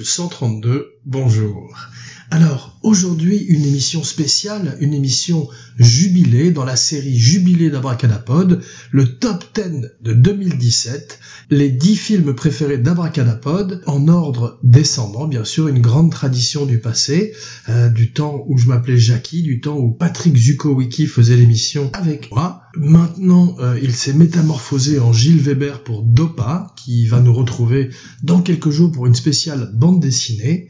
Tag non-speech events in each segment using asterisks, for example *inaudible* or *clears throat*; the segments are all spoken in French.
Abracadapod, module 132, bonjour. Aujourd'hui, une émission spéciale, une émission jubilée dans la série Jubilé d'Abracadapod, le top 10 de 2017, les 10 films préférés d'Abracadapod, en ordre descendant, bien sûr, une grande tradition du passé, euh, du temps où je m'appelais Jackie, du temps où Patrick Zukowicki faisait l'émission avec moi. Maintenant, euh, il s'est métamorphosé en Gilles Weber pour Dopa, qui va nous retrouver dans quelques jours pour une spéciale bande dessinée.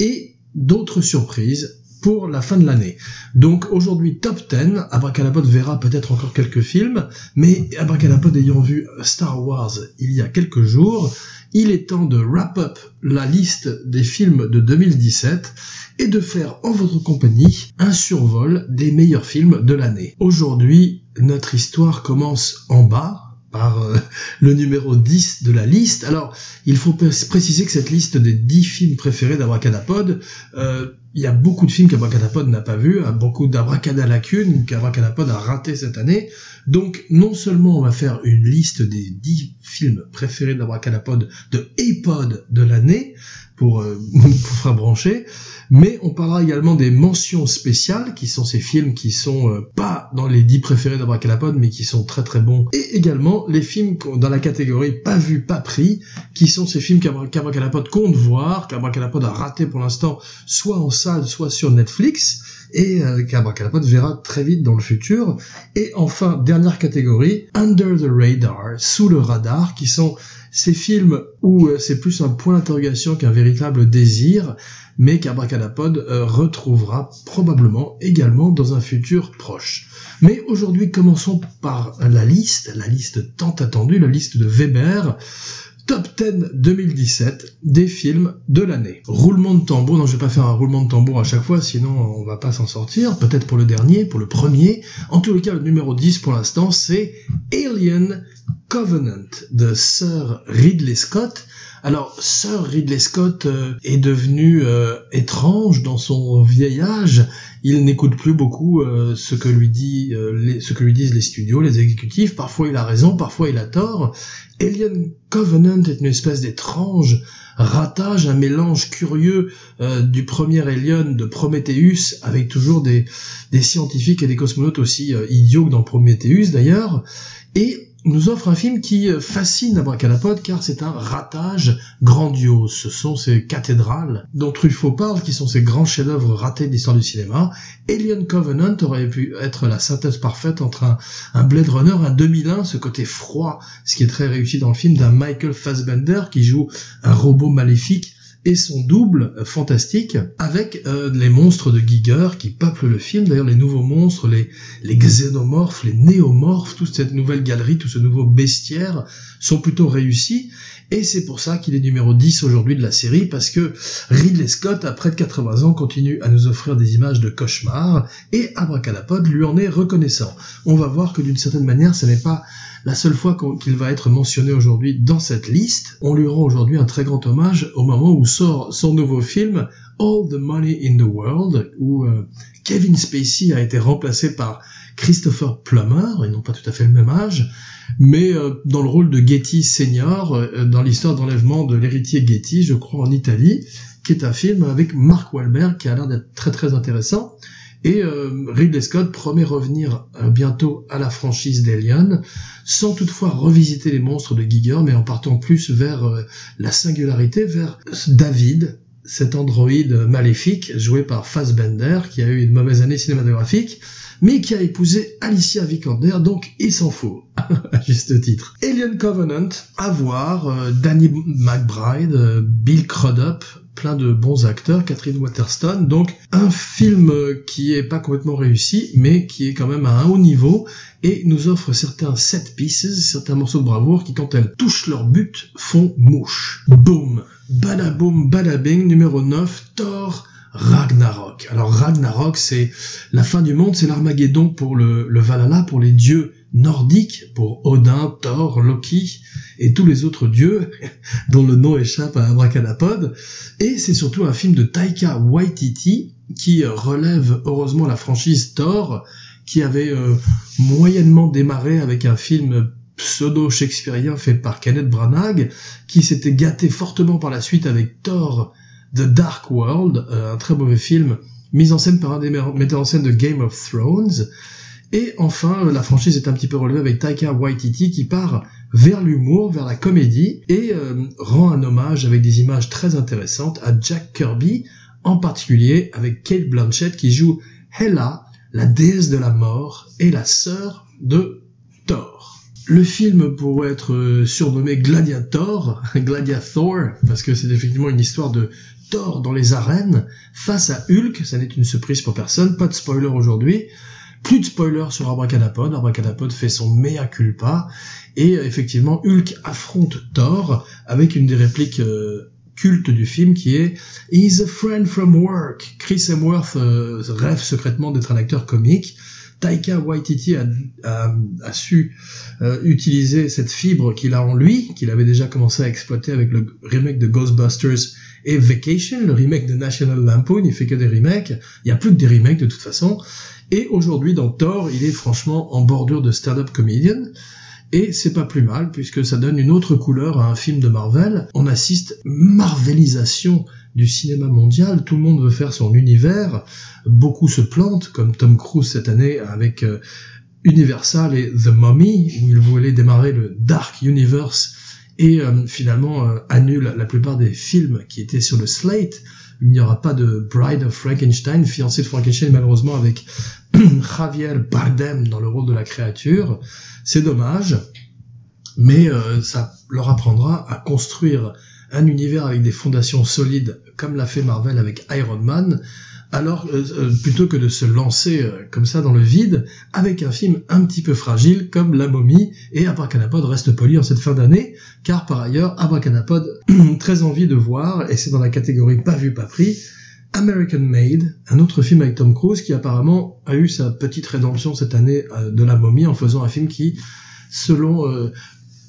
Et d'autres surprises pour la fin de l'année. Donc aujourd'hui top 10, Abracadapod verra peut-être encore quelques films, mais Abracadapod ayant vu Star Wars il y a quelques jours, il est temps de wrap up la liste des films de 2017 et de faire en votre compagnie un survol des meilleurs films de l'année. Aujourd'hui, notre histoire commence en bas, par euh, *laughs* le numéro 10 de la liste. Alors, il faut préciser que cette liste des 10 films préférés d'Abracadapod, euh, il y a beaucoup de films qu'Abracadapod n'a pas vus, hein, beaucoup d'Abracadalacunes qu'Abracadapod a raté cette année. Donc, non seulement on va faire une liste des 10 films préférés d'Abracadapod de A-Pod de l'année, pour, euh, *laughs* pour faire brancher, mais on parlera également des mentions spéciales, qui sont ces films qui sont euh, pas dans les 10 préférés d'Abracadapod, mais qui sont très très bons. Et également les films dans la catégorie pas vu, pas pris, qui sont ces films qu'Abracadapod compte voir, qu'Abracadapod a raté pour l'instant, soit en salle, soit sur Netflix et euh, qu'Abracadapod verra très vite dans le futur. Et enfin, dernière catégorie, Under the Radar, sous le radar, qui sont ces films où euh, c'est plus un point d'interrogation qu'un véritable désir, mais qu'Abracadapod euh, retrouvera probablement également dans un futur proche. Mais aujourd'hui, commençons par la liste, la liste tant attendue, la liste de Weber. Top 10 2017 des films de l'année. Roulement de tambour, non je vais pas faire un roulement de tambour à chaque fois, sinon on va pas s'en sortir. Peut-être pour le dernier, pour le premier. En tous les cas, le numéro 10 pour l'instant, c'est Alien Covenant de Sir Ridley Scott. Alors, Sir Ridley Scott euh, est devenu euh, étrange dans son vieil âge. Il n'écoute plus beaucoup euh, ce que lui dit, ce que lui disent les studios, les exécutifs. Parfois il a raison, parfois il a tort. Alien Covenant est une espèce d'étrange ratage, un mélange curieux du premier Alien de Prometheus, avec toujours des, des scientifiques et des cosmonautes aussi idiots que dans Prometheus d'ailleurs. Et nous offre un film qui euh, fascine Abracadapod car c'est un ratage grandiose. Ce sont ces cathédrales dont Truffaut parle qui sont ces grands chefs-d'œuvre ratés de l'histoire du cinéma. Alien Covenant aurait pu être la synthèse parfaite entre un, un, Blade Runner, un 2001, ce côté froid, ce qui est très réussi dans le film d'un Michael Fassbender qui joue un robot maléfique et son double fantastique avec euh, les monstres de Giger qui peuplent le film. D'ailleurs, les nouveaux monstres, les, les xénomorphes, les néomorphes, toute cette nouvelle galerie, tout ce nouveau bestiaire sont plutôt réussis. Et c'est pour ça qu'il est numéro 10 aujourd'hui de la série, parce que Ridley Scott, à près de 80 ans, continue à nous offrir des images de cauchemar, et Abracadapod lui en est reconnaissant. On va voir que d'une certaine manière, ce n'est pas la seule fois qu'il va être mentionné aujourd'hui dans cette liste. On lui rend aujourd'hui un très grand hommage au moment où sort son nouveau film All the Money in the World, où euh, Kevin Spacey a été remplacé par Christopher Plummer, et non pas tout à fait le même âge, mais euh, dans le rôle de Getty Senior, euh, dans l'histoire d'enlèvement de l'héritier Getty, je crois en Italie, qui est un film avec Mark Wahlberg qui a l'air d'être très très intéressant. Et euh, Ridley Scott promet revenir euh, bientôt à la franchise d'Alien, sans toutefois revisiter les monstres de Giger, mais en partant plus vers euh, la singularité, vers David, cet androïde maléfique joué par Fassbender, qui a eu une mauvaise année cinématographique, mais qui a épousé Alicia Vikander, donc il s'en faut, *laughs* à juste titre. Alien Covenant, à voir, Danny McBride, Bill Crudup, plein de bons acteurs, Catherine Waterston, donc un film qui est pas complètement réussi, mais qui est quand même à un haut niveau, et nous offre certains set pieces, certains morceaux de bravoure qui, quand elles touchent leur but, font mouche. Boom Badaboom Badabing, numéro 9, Thor Ragnarok. Alors Ragnarok, c'est la fin du monde, c'est l'Armageddon pour le, le Valhalla, pour les dieux nordiques, pour Odin, Thor, Loki et tous les autres dieux *laughs* dont le nom échappe à Abracadapod. Et c'est surtout un film de Taika Waititi qui relève heureusement la franchise Thor, qui avait euh, moyennement démarré avec un film pseudo-shakespearien fait par Kenneth Branagh, qui s'était gâté fortement par la suite avec Thor The Dark World, euh, un très mauvais film, mis en scène par un des metteurs en scène de Game of Thrones. Et enfin, la franchise est un petit peu relevée avec Taika Waititi qui part vers l'humour, vers la comédie, et euh, rend un hommage avec des images très intéressantes à Jack Kirby, en particulier avec Kate Blanchett qui joue Hela, la déesse de la mort et la sœur de Thor. Le film pourrait être euh, surnommé Gladiator, *laughs* Gladiator, parce que c'est effectivement une histoire de Thor dans les arènes face à Hulk, ça n'est une surprise pour personne, pas de spoiler aujourd'hui. Plus de spoiler sur Abracadapod, Abracadapod fait son mea culpa, et euh, effectivement Hulk affronte Thor avec une des répliques euh, cultes du film qui est He's a friend from work. Chris Hemsworth rêve secrètement d'être un acteur comique, Taika Waititi a, a, su euh, utiliser cette fibre qu'il a en lui, qu'il avait déjà commencé à exploiter avec le remake de Ghostbusters et Vacation, le remake de National Lampoon, il fait que des remakes, il n'y a plus que des remakes de toute façon, et aujourd'hui dans Thor, il est franchement en bordure de stand-up comedian, et c'est pas plus mal, puisque ça donne une autre couleur à un film de Marvel. On assiste marvelisation du cinéma mondial, tout le monde veut faire son univers, beaucoup se plantent, comme Tom Cruise cette année avec euh, Universal et The Mummy, où il voulait démarrer le Dark Universe, et euh, finalement euh, annule la plupart des films qui étaient sur le slate. Il n'y aura pas de Bride of Frankenstein, fiancé de Frankenstein malheureusement avec *clears throat* Javier Bardem dans le rôle de la créature. C'est dommage, mais euh, ça leur apprendra à construire un univers avec des fondations solides, comme l'a fait Marvel avec Iron Man, alors euh, euh, plutôt que de se lancer comme ça dans le vide avec un film un petit peu fragile comme La Momie et Abracanapod reste poli en cette fin d'année, car par ailleurs Abracanapod *clears throat* très envie de voir, et c'est dans la catégorie pas vu pas pris, American Made, un autre film avec Tom Cruise qui apparemment a eu sa petite rédemption cette année euh, de la momie en faisant un film qui, selon euh,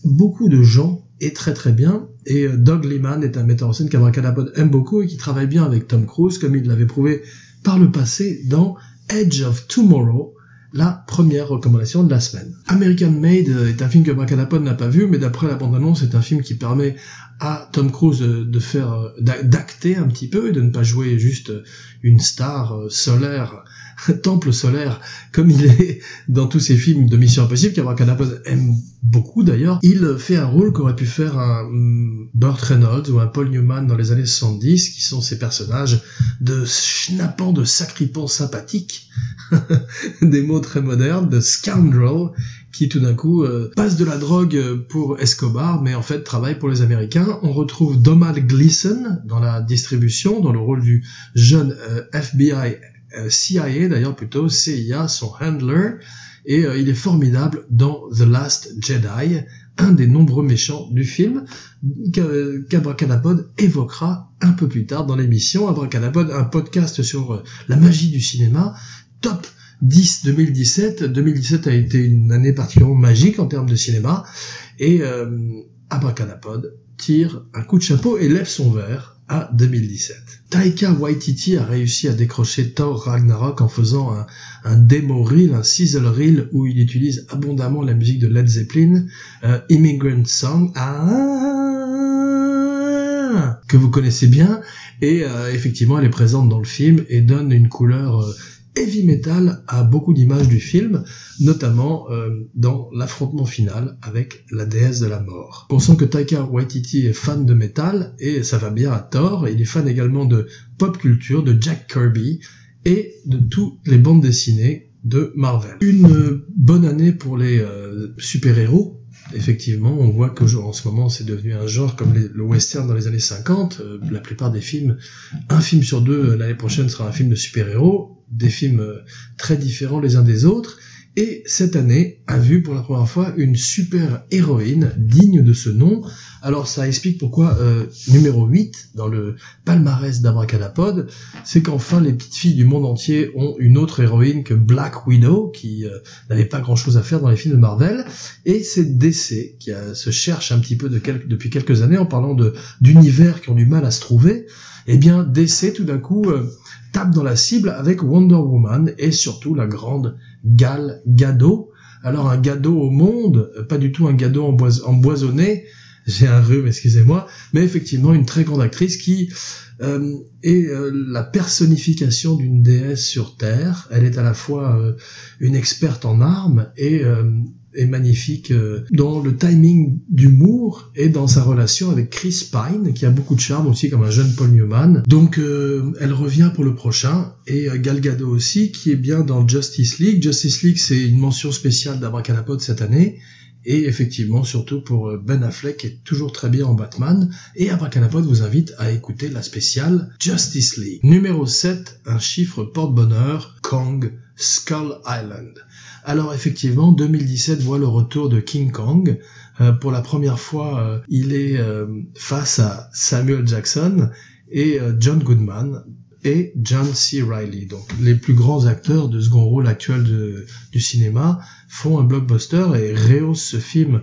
beaucoup de gens, est très très bien. Et euh, Doug Liman est un metteur en scène qu'Abracadabod aime beaucoup et qui travaille bien avec Tom Cruise, comme il l'avait prouvé par le passé dans Edge of Tomorrow, la première recommandation de la semaine. American Made est un film que Bracadapod n'a pas vu, mais d'après la bande-annonce, c'est un film qui permet à Tom Cruise de faire d'acter un petit peu et de ne pas jouer juste une star euh, solaire *laughs* temple solaire, comme il est dans tous ses films de Mission Impossible, qu'Abracadapod aime beaucoup d'ailleurs, il fait un rôle qu'aurait pu faire un mm, Burt Reynolds ou un Paul Newman dans les années 70, qui sont ces personnages de schnappants, de sacripants sympathiques, *laughs* des mots très modernes, de scoundrel, qui tout d'un coup euh, passe de la drogue pour Escobar, mais en fait travaille pour les Américains. On retrouve Donald Gleason dans la distribution, dans le rôle du jeune euh, FBI euh, CIA d'ailleurs plutôt, CIA, son handler, et euh, il est formidable dans The Last Jedi, un des nombreux méchants du film, qu'Abracadapod évoquera un peu plus tard dans l'émission. Abracadapod, un podcast sur euh, la magie du cinéma, top 10 2017. 2017 a été une année particulièrement magique en termes de cinéma, et euh, Abracadapod tire un coup de chapeau et lève son verre 2017. Taika Waititi a réussi à décrocher Thor Ragnarok en faisant un, un reel, un sizzle reel où il utilise abondamment la musique de Led Zeppelin, euh, Immigrant Song, ah, que vous connaissez bien, et euh, effectivement elle est présente dans le film et donne une couleur euh, heavy metal a beaucoup d'images du film, notamment euh, dans l'affrontement final avec la déesse de la mort. On sent que Taika Waititi est fan de métal et ça va bien à tort. Il est fan également de pop culture, de Jack Kirby et de toutes les bandes dessinées de Marvel. Une bonne année pour les euh, super-héros. Effectivement, on voit qu'en ce moment c'est devenu un genre comme le western dans les années 50. Euh, la plupart des films, un film sur deux l'année prochaine sera un film de super-héros des films euh, très différents les uns des autres, et cette année a vu pour la première fois une super héroïne digne de ce nom. Alors ça explique pourquoi euh, numéro 8 dans le palmarès d'Abracadapod, c'est qu'enfin les petites filles du monde entier ont une autre héroïne que Black Widow, qui euh, n'avait pas grand chose à faire dans les films de Marvel, et c'est DC qui se cherche un petit peu depuis quelques années en parlant d'univers qui ont du mal à se trouver. Eh bien DC tout d'un coup tape dans la cible avec Wonder Woman et surtout la grande Gal Gadot, alors un gado au monde, pas du tout un gado empoisonné, j'ai un rhume, excusez-moi, mais effectivement une très grande actrice qui euh, est euh, la personnification d'une déesse sur Terre. Elle est à la fois euh, une experte en armes et est magnifique dans le timing d'humour et dans sa relation avec Chris Pine, qui a beaucoup de charme aussi comme un jeune Paul Newman. Donc elle revient pour le prochain, et Gal Gadot aussi, qui est bien dans Justice League. Justice League, c'est une mention spéciale d'Abracadapod cette année, et effectivement, surtout pour euh, Ben Affleck, qui est toujours très bien en Batman. Et Abracadapod vous invite à écouter la spéciale Justice League. Numéro 7, un chiffre porte-bonheur, Kong, Skull Island. Alors effectivement, 2017 voit le retour de King Kong. Euh, pour la première fois, euh, il est face à Samuel Jackson et John Goodman et John C. Reilly. Donc les plus grands acteurs de second rôle actuel du cinéma font un blockbuster et rehaussent ce film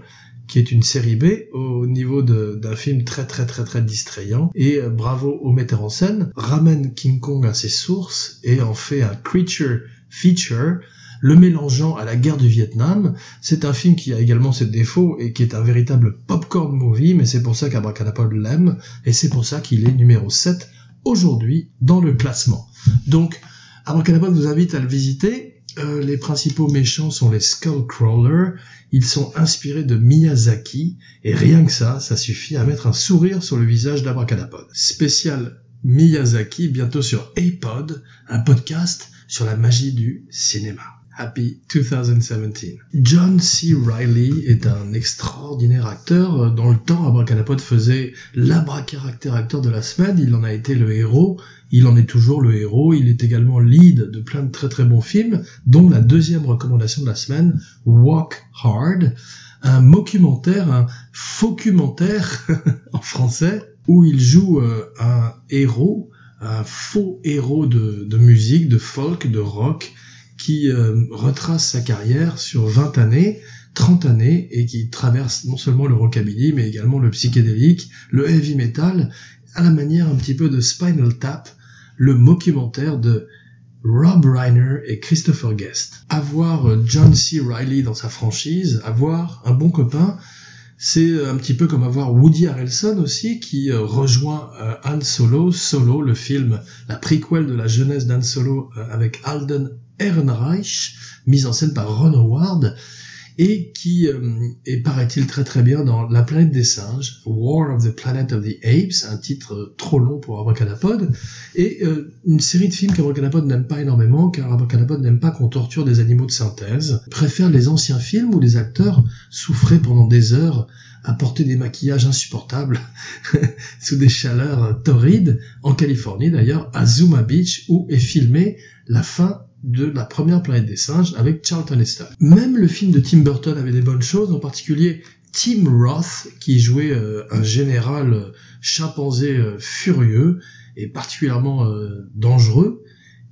qui est une série B au niveau d'un film très très très très distrayant et euh, bravo au metteur en scène ramène King Kong à ses sources et en fait un creature feature le mélangeant à la guerre du Vietnam. C'est un film qui a également ses défauts et qui est un véritable popcorn movie, mais c'est pour ça qu'Abracadapod l'aime, et c'est pour ça qu'il est numéro 7 aujourd'hui dans le classement. Donc, Abracadabra vous invite à le visiter. Euh, les principaux méchants sont les Skullcrawlers. Ils sont inspirés de Miyazaki et rien que ça, ça suffit à mettre un sourire sur le visage d'Abracadapod. Spécial Miyazaki bientôt sur A-Pod, un podcast sur la magie du cinéma. Happy 2017. John C. Reilly est un extraordinaire acteur. Dans le temps, Abracadapod faisait l'abracaractère acteur de la semaine. Il en a été le héros. Il en est toujours le héros. Il est également lead de plein de très très bons films, dont la deuxième recommandation de la semaine, Walk Hard, un documentaire, un faux-documentaire *laughs* en français, où il joue euh, un héros, un faux héros de musique, de folk, de rock, qui euh, retrace sa carrière sur 20 années, 30 années, et qui traverse non seulement le rockabilly, mais également le psychédélique, le heavy metal, à la manière un petit peu de Spinal Tap, le documentaire de Rob Reiner et Christopher Guest. Avoir euh, John C. Reilly dans sa franchise, avoir un bon copain, c'est un petit peu comme avoir Woody Harrelson aussi qui euh, rejoint Han Solo, Solo, le film, la prequel de la jeunesse d'Han Solo avec Alden Ehrenreich, mise en scène par Ron Howard, et qui euh, paraît-il, très très bien dans La planète des singes, War of the Planet of the Apes, un titre trop long pour Abracadapod, et euh, une série de films qu'Abracadapod n'aime pas énormément, car Abracadapod n'aime pas qu'on torture des animaux de synthèse, préfère les anciens films où les acteurs souffraient pendant des heures à porter des maquillages insupportables *laughs* sous des chaleurs torrides, en Californie d'ailleurs, à Zuma Beach, où est filmée la fin de la première planète des singes avec Charlton Heston. Même le film de Tim Burton avait des bonnes choses, en particulier Tim Roth qui jouait euh, un général euh, chimpanzé euh, furieux et particulièrement dangereux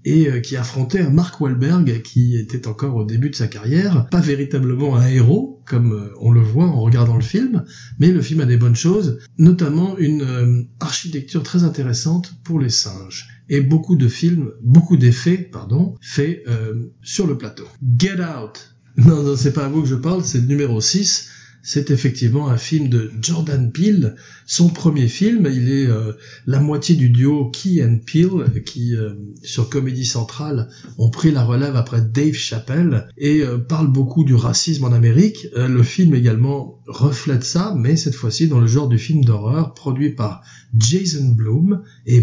et qui affrontait un Mark Wahlberg qui était encore au début de sa carrière, pas véritablement un héros comme on le voit en regardant le film, mais le film a des bonnes choses, notamment une architecture très intéressante pour les singes et beaucoup de films, beaucoup d'effets, pardon, faits euh, sur le plateau. Get Out. Non, non, c'est pas à vous que je parle, c'est le numéro 6. C'est effectivement un film de Jordan Peele, son premier film. Il est euh, la moitié du duo Key and Peele, qui euh, sur Comédie Centrale ont pris la relève après Dave Chappelle et parle beaucoup du racisme en Amérique. le film également reflète ça, mais cette fois-ci dans le genre du film d'horreur produit par Jason Blum et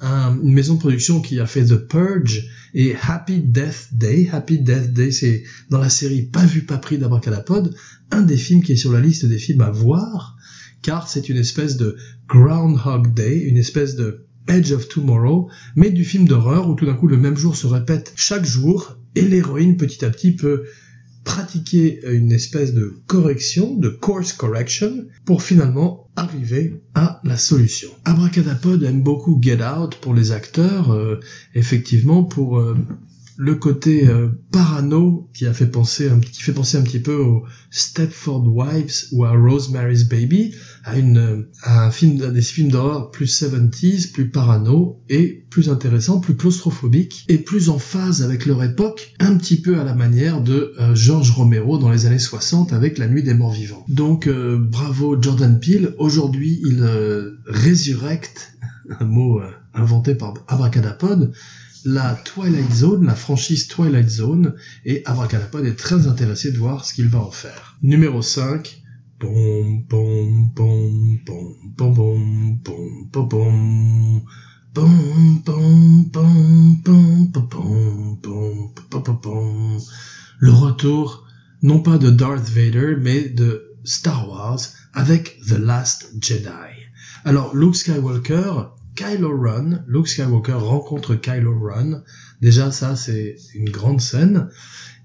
Blumhouse une maison de production qui a fait The Purge et Happy Death Day. Happy Death Day, c'est dans la série Pas vu, pas pris d'Abracadapod, un des films qui est sur la liste des films à voir, car c'est une espèce de Groundhog Day, une espèce de Edge of Tomorrow, mais du film d'horreur où tout d'un coup le même jour se répète chaque jour et l'héroïne petit à petit peut pratiquer une espèce de correction, de course correction, pour finalement arriver à la solution. Abracadapod aime beaucoup Get Out pour les acteurs, euh, effectivement pour euh, le côté euh, parano qui a fait penser un, qui fait penser un petit peu au Stepford Wives ou à Rosemary's Baby, à une euh, à un film des films d'horreur plus 70s, plus parano et plus intéressant, plus claustrophobique et plus en phase avec leur époque, un petit peu à la manière de euh, George Romero dans les années 60 avec La Nuit des Morts Vivants. Donc bravo Jordan Peele, aujourd'hui il résurrecte *laughs* un mot inventé par Abracadapod la Twilight Zone, la franchise Twilight Zone, et Abracadapod est très intéressé de voir ce qu'il va en faire. Numéro 5, Bom, bom, bom, bom, bom, bom, bom, bom, Bom, bom, bom, bom, bom, bom, bom, bom, Le retour, non pas de Darth Vader, mais de Star Wars avec The Last Jedi. Alors, Luke Skywalker, Kylo Ren, Luke Skywalker rencontre Kylo Ren. Déjà, ça, c'est une grande scène.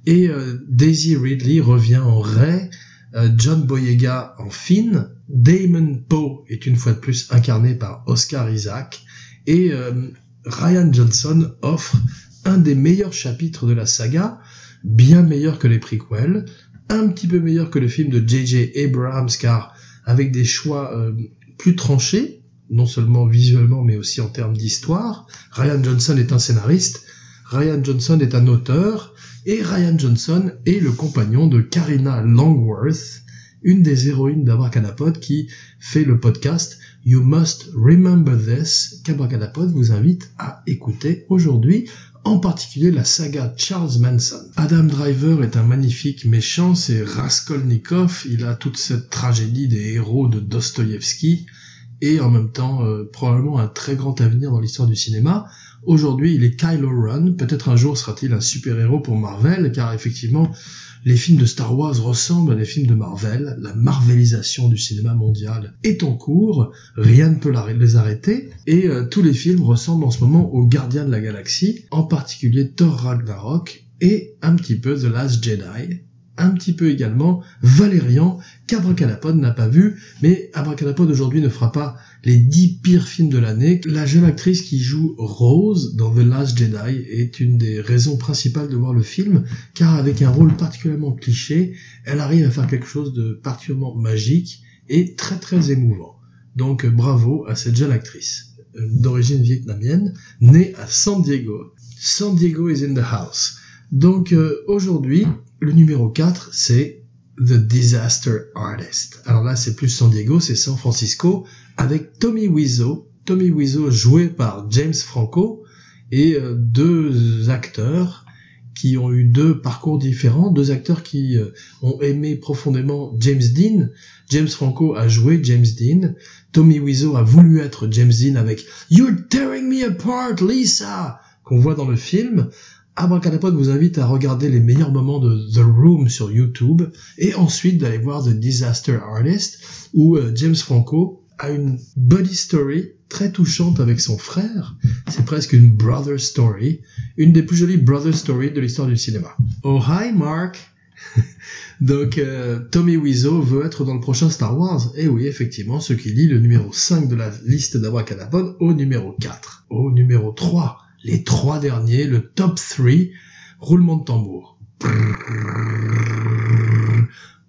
Et euh, Daisy Ridley revient en Rey, euh, John Boyega en Finn, Damon Poe est une fois de plus incarné par Oscar Isaac, et euh, Ryan Johnson offre un des meilleurs chapitres de la saga, bien meilleur que les prequels, un petit peu meilleur que le film de J.J. Abrams, car avec des choix plus tranchés, non seulement visuellement mais aussi en termes d'histoire. Ryan Johnson est un scénariste, Ryan Johnson est un auteur, et Ryan Johnson est le compagnon de Karina Longworth, une des héroïnes d'Abracadapod qui fait le podcast You Must Remember This qu'Abracadapod vous invite à écouter aujourd'hui, en particulier la saga Charles Manson. Adam Driver est un magnifique méchant, c'est Raskolnikov, il a toute cette tragédie des héros de Dostoïevski, et en même temps euh, probablement un très grand avenir dans l'histoire du cinéma. Aujourd'hui, il est Kylo Ren. Peut-être un jour sera-t-il un super-héros pour Marvel, car effectivement, les films de Star Wars ressemblent à des films de Marvel. La marvelisation du cinéma mondial est en cours. Rien ne peut les arrêter. Et euh, tous les films ressemblent en ce moment aux Gardiens de la Galaxie, en particulier Thor Ragnarok et un petit peu The Last Jedi, un petit peu également Valérian qu'Abracadapod n'a pas vu, mais Abracadapod aujourd'hui ne fera pas les dix pires films de l'année. La jeune actrice qui joue Rose dans The Last Jedi est une des raisons principales de voir le film, car avec un rôle particulièrement cliché, elle arrive à faire quelque chose de particulièrement magique et très très émouvant. Donc bravo à cette jeune actrice euh, d'origine vietnamienne, née à San Diego. San Diego is in the house. Donc euh, aujourd'hui, le numéro 4, c'est The Disaster Artist. Alors là, c'est plus San Diego, c'est San Francisco, avec Tommy Wiseau. Tommy Wiseau joué par James Franco, et euh, deux acteurs qui ont eu deux parcours différents, deux acteurs qui euh, ont aimé profondément James Dean. James Franco a joué James Dean. Tommy Wiseau a voulu être James Dean avec You're tearing me apart, Lisa, qu'on voit dans le film. Abracadapod vous invite à regarder les meilleurs moments de The Room sur YouTube et ensuite d'aller voir The Disaster Artist où euh, James Franco a une buddy story très touchante avec son frère. C'est presque une brother story, une des plus jolies brother stories de l'histoire du cinéma. Oh hi Mark *laughs* Donc euh, Tommy Wiseau veut être dans le prochain Star Wars. Et oui, effectivement, ce qui lit le numéro 5 de la liste d'Abracadapod au numéro 4. Au numéro 3 les trois derniers, le top 3, roulement de tambour.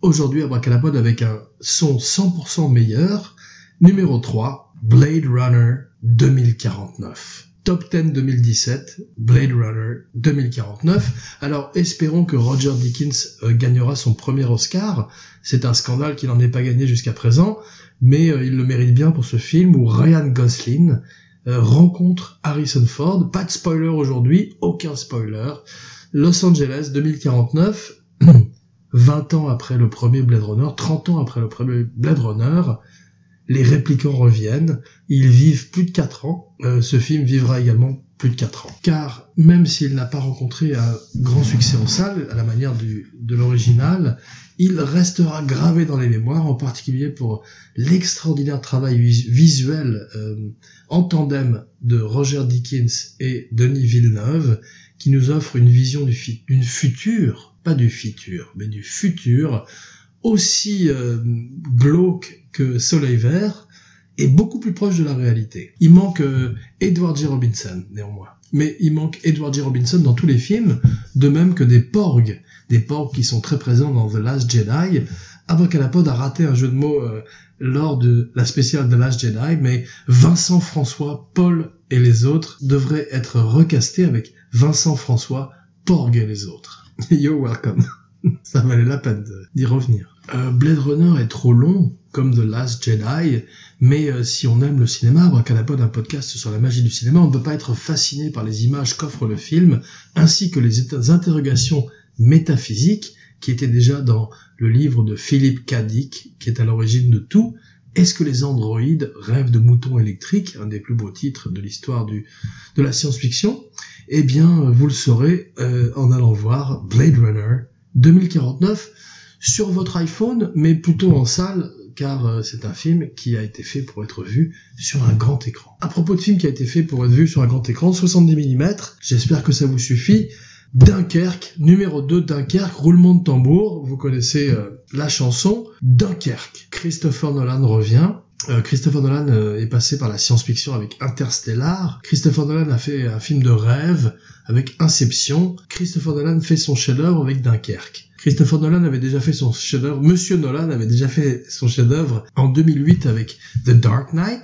Aujourd'hui, Abracadapod avec un son 100% meilleur. Numéro 3, Blade Runner 2049. Top 10 2017, Blade Runner 2049. Alors espérons que Roger Dickens euh, gagnera son premier Oscar. C'est un scandale qu'il n'en ait pas gagné jusqu'à présent, mais euh, il le mérite bien pour ce film où Ryan Gosling rencontre Harrison Ford. Pas de spoiler aujourd'hui, aucun spoiler. Los Angeles 2049, 20 *clears throat* ans après le premier Blade Runner, 30 ans après le premier Blade Runner, les réplicants reviennent, ils vivent plus de 4 ans, euh, ce film vivra également plus de 4 ans. Car même s'il n'a pas rencontré un grand succès en salle, à la manière du, de l'original, il restera gravé dans les mémoires, en particulier pour l'extraordinaire travail visuel euh, en tandem de Roger Dickens et Denis Villeneuve, qui nous offre une vision d'une futur, pas du futur, mais du futur, aussi euh, glauque que Soleil Vert, et beaucoup plus proche de la réalité. Il manque euh, Edward J. Robinson, néanmoins. mais il manque Edward J. Robinson dans tous les films, de même que des porgs, des porgs qui sont très présents dans The Last Jedi. Abracadapod a raté un jeu de mots euh, lors de la spéciale The Last Jedi, mais Vincent François, Paul et les autres devraient être recastés avec Vincent François, Porg et les autres. *laughs* You're welcome. *laughs* Ça valait la peine d'y revenir. Euh, Blade Runner est trop long, comme The Last Jedi, mais euh, si on aime le cinéma, Abracadapod, un podcast sur la magie du cinéma, on ne peut pas être fasciné par les images qu'offre le film, ainsi que les interrogations métaphysiques qui étaient déjà dans le livre de Philippe K. Dick, qui est à l'origine de tout. Est-ce que les androïdes rêvent de moutons électriques, un des plus beaux titres de l'histoire de la science-fiction? Eh bien, vous le saurez euh, en allant voir Blade Runner 2049 sur votre iPhone, mais plutôt en salle, car euh, c'est un film qui a été fait pour être vu sur un grand écran. À propos de film qui a été fait pour être vu sur un grand écran, 70 mm, j'espère que ça vous suffit. Dunkerque, numéro 2, Dunkerque, roulement de tambour, vous connaissez euh, la chanson. Dunkerque, Christopher Nolan revient. Euh, Christopher Nolan euh, est passé par la science-fiction avec Interstellar. Christopher Nolan a fait un film de rêve avec Inception. Christopher Nolan fait son chef-d'œuvre avec Dunkerque. Christopher Nolan avait déjà fait son chef-d'œuvre, Monsieur Nolan avait déjà fait son chef-d'œuvre en 2008 avec The Dark Knight.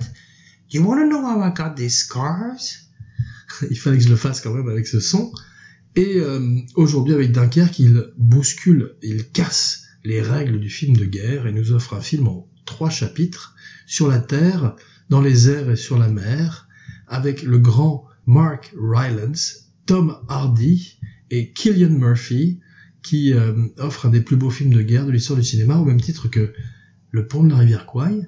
You wanna know how I got these scars? *laughs* Il fallait que je le fasse quand même avec ce son. Et euh, aujourd'hui, avec Dunkerque, il bouscule, il casse les règles du film de guerre et nous offre un film en trois chapitres sur la terre, dans les airs et sur la mer, avec le grand Mark Rylance, Tom Hardy et Killian Murphy, qui euh, offre un des plus beaux films de guerre de l'histoire du cinéma, au même titre que Le pont de la rivière Kwai,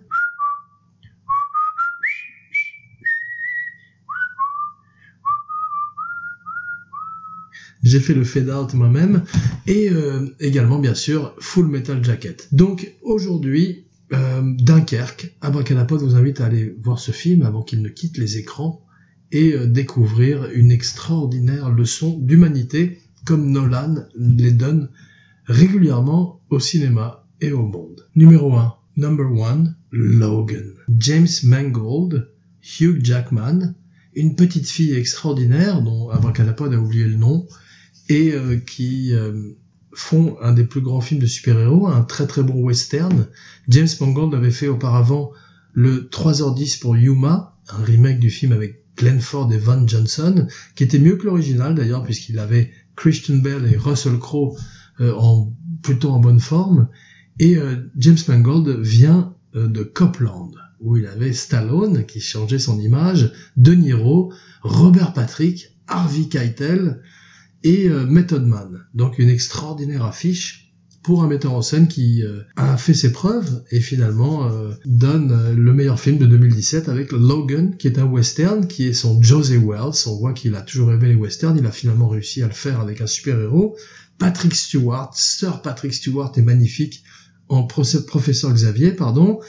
j'ai fait le fade out moi-même et euh, également bien sûr Full Metal Jacket. Donc aujourd'hui euh, Dunkerque, Abracadapod vous invite à aller voir ce film avant qu'il ne quitte les écrans et euh, découvrir une extraordinaire leçon d'humanité comme Nolan les donne régulièrement au cinéma et au monde. Numéro 1, Number 1, Logan. James Mangold, Hugh Jackman, une petite fille extraordinaire dont Abracadapod a oublié le nom, et euh, qui font un des plus grands films de super-héros, un très très bon western. James Mangold avait fait auparavant le 3h10 pour Yuma, un remake du film avec Glenn Ford et Van Johnson, qui était mieux que l'original d'ailleurs, puisqu'il avait Christian Bell et Russell Crowe euh, en plutôt en bonne forme. Et James Mangold vient de Copland, où il avait Stallone, qui changeait son image, De Niro, Robert Patrick, Harvey Keitel, et euh, Method Man. Donc une extraordinaire affiche pour un metteur en scène qui euh, a fait ses preuves et finalement euh, donne le meilleur film de 2017 avec Logan, qui est un western, qui est son José Wells. On voit qu'il a toujours aimé les westerns, il a finalement réussi à le faire avec un super-héros. Patrick Stewart, Sir Patrick Stewart est magnifique en professeur Xavier, pardon.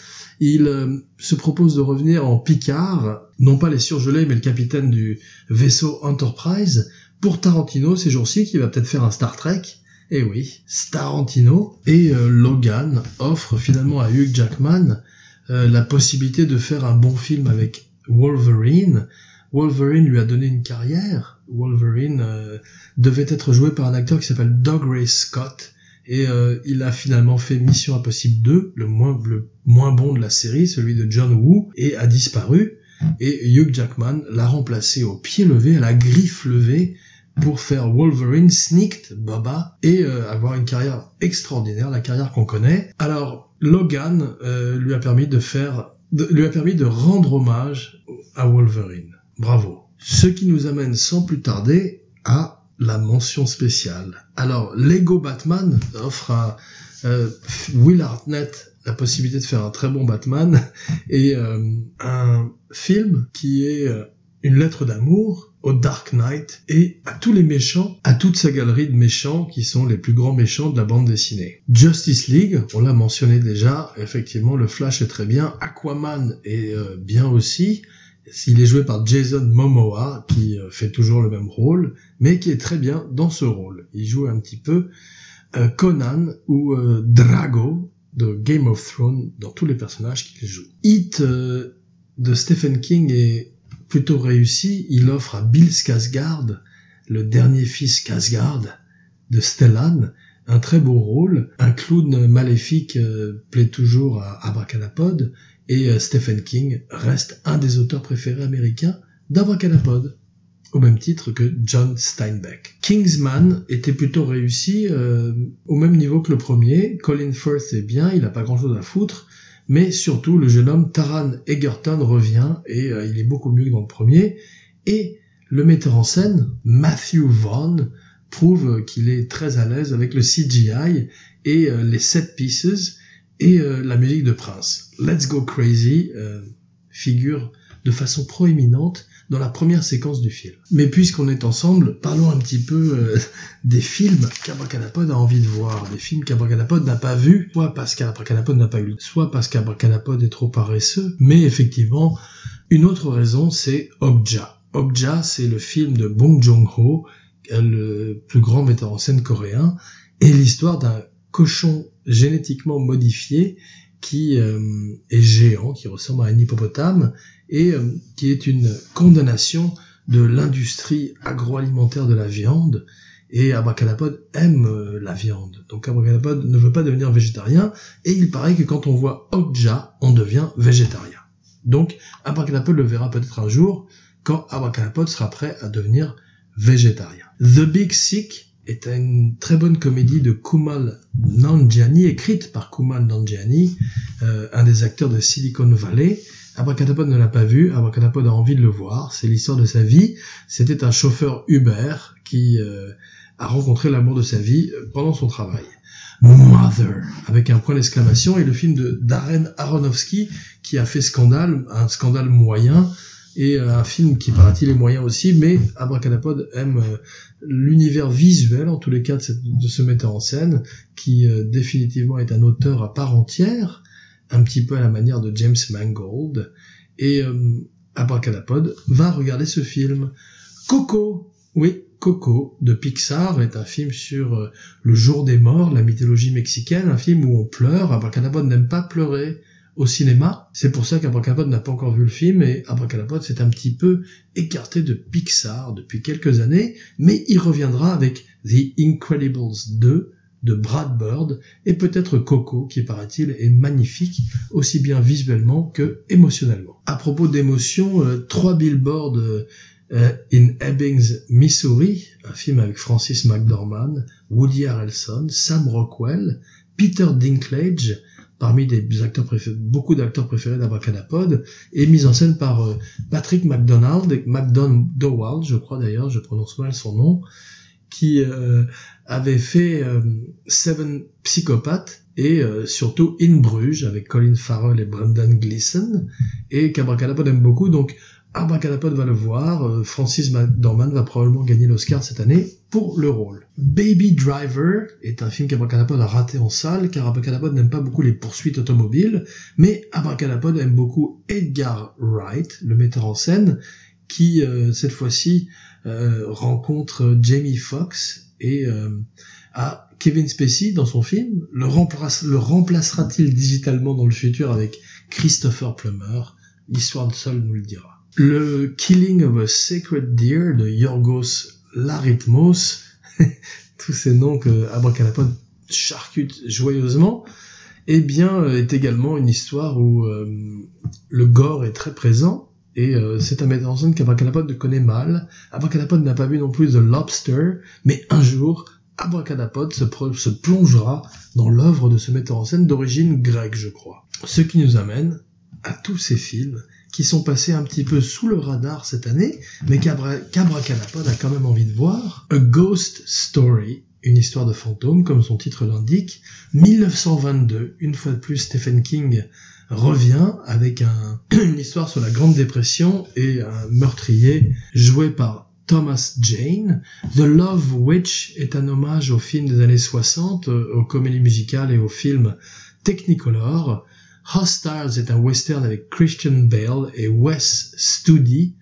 Il se propose de revenir en Picard, non pas les surgelés, mais le capitaine du vaisseau Enterprise, pour Tarantino ces jours-ci, qui va peut-être faire un Star Trek. Et eh oui, Starantino et euh, Logan offrent finalement à Hugh Jackman euh, la possibilité de faire un bon film avec Wolverine. Wolverine lui a donné une carrière. Wolverine euh, devait être joué par un acteur qui s'appelle Doug Ray Scott. Et il a finalement fait Mission Impossible 2, le moins, le moins bon de la série, celui de John Woo, et a disparu. Et Hugh Jackman l'a remplacé au pied levé, à la griffe levée, pour faire Wolverine, Sneaked, Boba, et euh, avoir une carrière extraordinaire, la carrière qu'on connaît. Alors, Logan euh, lui a permis de faire, lui a permis de rendre hommage à Wolverine. Bravo. Ce qui nous amène sans plus tarder à la mention spéciale. Alors, Lego Batman offre à euh, Will Hartnett la possibilité de faire un très bon Batman *laughs* et un film qui est une lettre d'amour au Dark Knight et à tous les méchants, à toute sa galerie de méchants qui sont les plus grands méchants de la bande dessinée. Justice League, on l'a mentionné déjà, effectivement le Flash est très bien, Aquaman est euh, bien aussi, il est joué par Jason Momoa qui euh, fait toujours le même rôle, mais qui est très bien dans ce rôle. Il joue un petit peu euh, Conan ou Drago de Game of Thrones dans tous les personnages qu'il joue. Hit de Stephen King est plutôt réussi, il offre à Bill Skarsgård, le dernier fils Skarsgård de Stellan, un très beau rôle. Un clown maléfique euh, plaît toujours à Abracadapod et euh, Stephen King reste un des auteurs préférés américains d'Abracadapod au même titre que John Steinbeck. Kingsman était plutôt réussi euh, au même niveau que le premier. Colin Firth est bien, il n'a pas grand-chose à foutre, mais surtout le jeune homme Taran Egerton revient et euh, il est beaucoup mieux que dans le premier. Et le metteur en scène, Matthew Vaughn, prouve qu'il est très à l'aise avec le CGI et euh, les set pieces et la musique de Prince. Let's Go Crazy figure de façon proéminente dans la première séquence du film. Mais puisqu'on est ensemble, parlons un petit peu euh, *laughs* des films qu'Abracadapod a envie de voir, des films qu'Abracadapod n'a pas vus, soit parce qu'Abracadapod n'a pas eu, soit parce qu'Abracadapod est trop paresseux, mais effectivement, une autre raison, c'est Okja. Okja, c'est le film de Bong Joon-ho, le plus grand metteur en scène coréen, et l'histoire d'un cochon génétiquement modifié qui euh, est géant, qui ressemble à un hippopotame, et euh, qui est une condamnation de l'industrie agroalimentaire de la viande. Et Abracadapod aime euh, la viande. Donc Abracadapod ne veut pas devenir végétarien. Et il paraît que quand on voit Okja, on devient végétarien. Donc Abracadapod le verra peut-être un jour quand Abracadapod sera prêt à devenir végétarien. The Big Sick est une très bonne comédie de Kumal Nanjiani, écrite par Kumal Nanjiani, euh, un des acteurs de Silicon Valley, Abracadapod ne l'a pas vu, Abracadapod a envie de le voir, c'est l'histoire de sa vie. C'était un chauffeur Uber qui euh, a rencontré l'amour de sa vie euh, pendant son travail. Mother, avec un point d'exclamation, et le film de Darren Aronofsky qui a fait scandale, un scandale moyen, et euh, un film qui paraît-il est moyen aussi, mais Abracadapod aime l'univers visuel, en tous les cas, de, de ce metteur en scène, qui définitivement est un auteur à part entière, un petit peu à la manière de James Mangold, et euh, Abracadapod va regarder ce film. Coco, oui, Coco de Pixar est un film sur euh, le jour des morts, la mythologie mexicaine, un film où on pleure. Abracadapod n'aime pas pleurer au cinéma. C'est pour ça qu'Abracadapod n'a pas encore vu le film et Abracadapod s'est un petit peu écarté de Pixar depuis quelques années, mais il reviendra avec The Incredibles 2 de Brad Bird et peut-être Coco qui paraît-il est magnifique aussi bien visuellement que émotionnellement. À propos d'émotion, euh, trois billboards euh, in Ebbings, Missouri, un film avec Francis McDormand, Woody Harrelson, Sam Rockwell, Peter Dinklage, parmi des acteurs préférés, beaucoup d'acteurs préférés d'Abracadapod, et mise en scène par euh, Patrick McDonald, McDonald, je crois d'ailleurs, je prononce mal son nom, qui euh, avait fait euh, Seven Psychopathes et euh, surtout In Bruges avec Colin Farrell et Brendan Gleeson et qu'Abracadapod aime beaucoup. Donc Abracadapod va le voir, Francis McDormand va probablement gagner l'Oscar cette année pour le rôle. Baby Driver est un film qu'Abracadapod a raté en salle car Abracadapod n'aime pas beaucoup les poursuites automobiles mais Abracadapod aime beaucoup Edgar Wright, le metteur en scène qui cette fois-ci euh, rencontre Jamie Foxx et euh, Kevin Spacey dans son film. Le, le remplacera-t-il digitalement dans le futur avec Christopher Plummer? L'histoire de seule nous le dira. Le Killing of a Sacred Deer de Yorgos Larithmos, *laughs* tous ces noms que Abracadapod charcute joyeusement, eh bien, euh, est également une histoire où le gore est très présent et euh, c'est un metteur en scène qu'Abracadapod connaît mal. Abracadapod n'a pas vu non plus The Lobster, mais un jour, Abracadapod se, se plongera dans l'œuvre de ce metteur en scène d'origine grecque, je crois. Ce qui nous amène à tous ces films qui sont passés un petit peu sous le radar cette année, mais qu'Abracadapod a quand même envie de voir. A Ghost Story, une histoire de fantôme, comme son titre l'indique. 1922, une fois de plus, Stephen King revient avec *clears throat* une histoire sur la Grande Dépression et un meurtrier joué par Thomas Jane. The Love Witch est un hommage au film des années 60, aux comédies musicales et aux films Technicolor. Hostiles est un western avec Christian Bale et Wes Studi,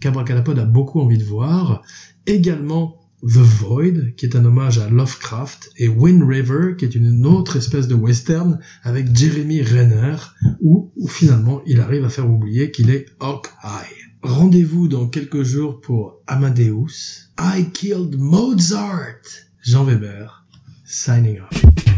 qu'Abracadapod a beaucoup envie de voir. Également The Void, qui est un hommage à Lovecraft, et Wind River, qui est une autre espèce de western avec Jeremy Renner, où, finalement il arrive à faire oublier qu'il est Hawkeye. Rendez-vous dans quelques jours pour Amadeus. I Killed Mozart. Jean Weber, signing off.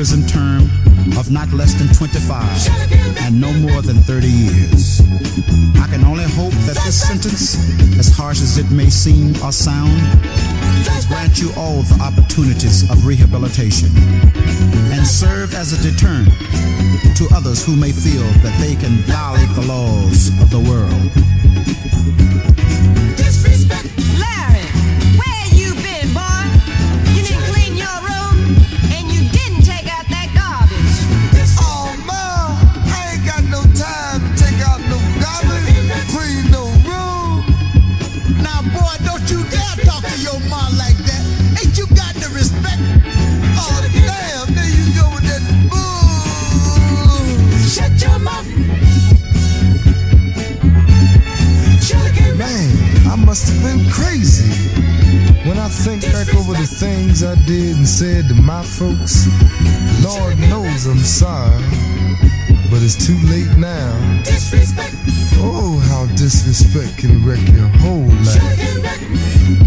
prison term of not less than 25 and no more than 30 years. I can only hope that this sentence, as harsh as it may seem or sound, will grant you all the opportunities of rehabilitation and serve as a deterrent to others who may feel that they can violate the laws of the world. Disrespect, Larry. the things I did and said to my folks. Lord knows I'm sorry, but it's too late now. Disrespect. Oh, how disrespect can wreck your whole life.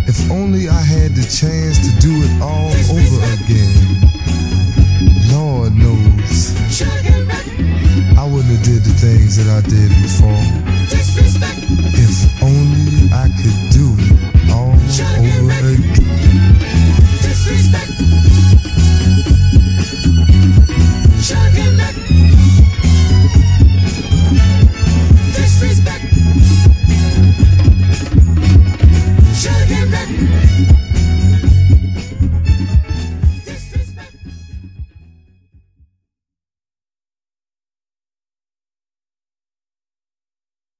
If only I had the chance to do it all over again. Lord knows. I wouldn't have did the things that I did before. If only I could do it all over again disrespect.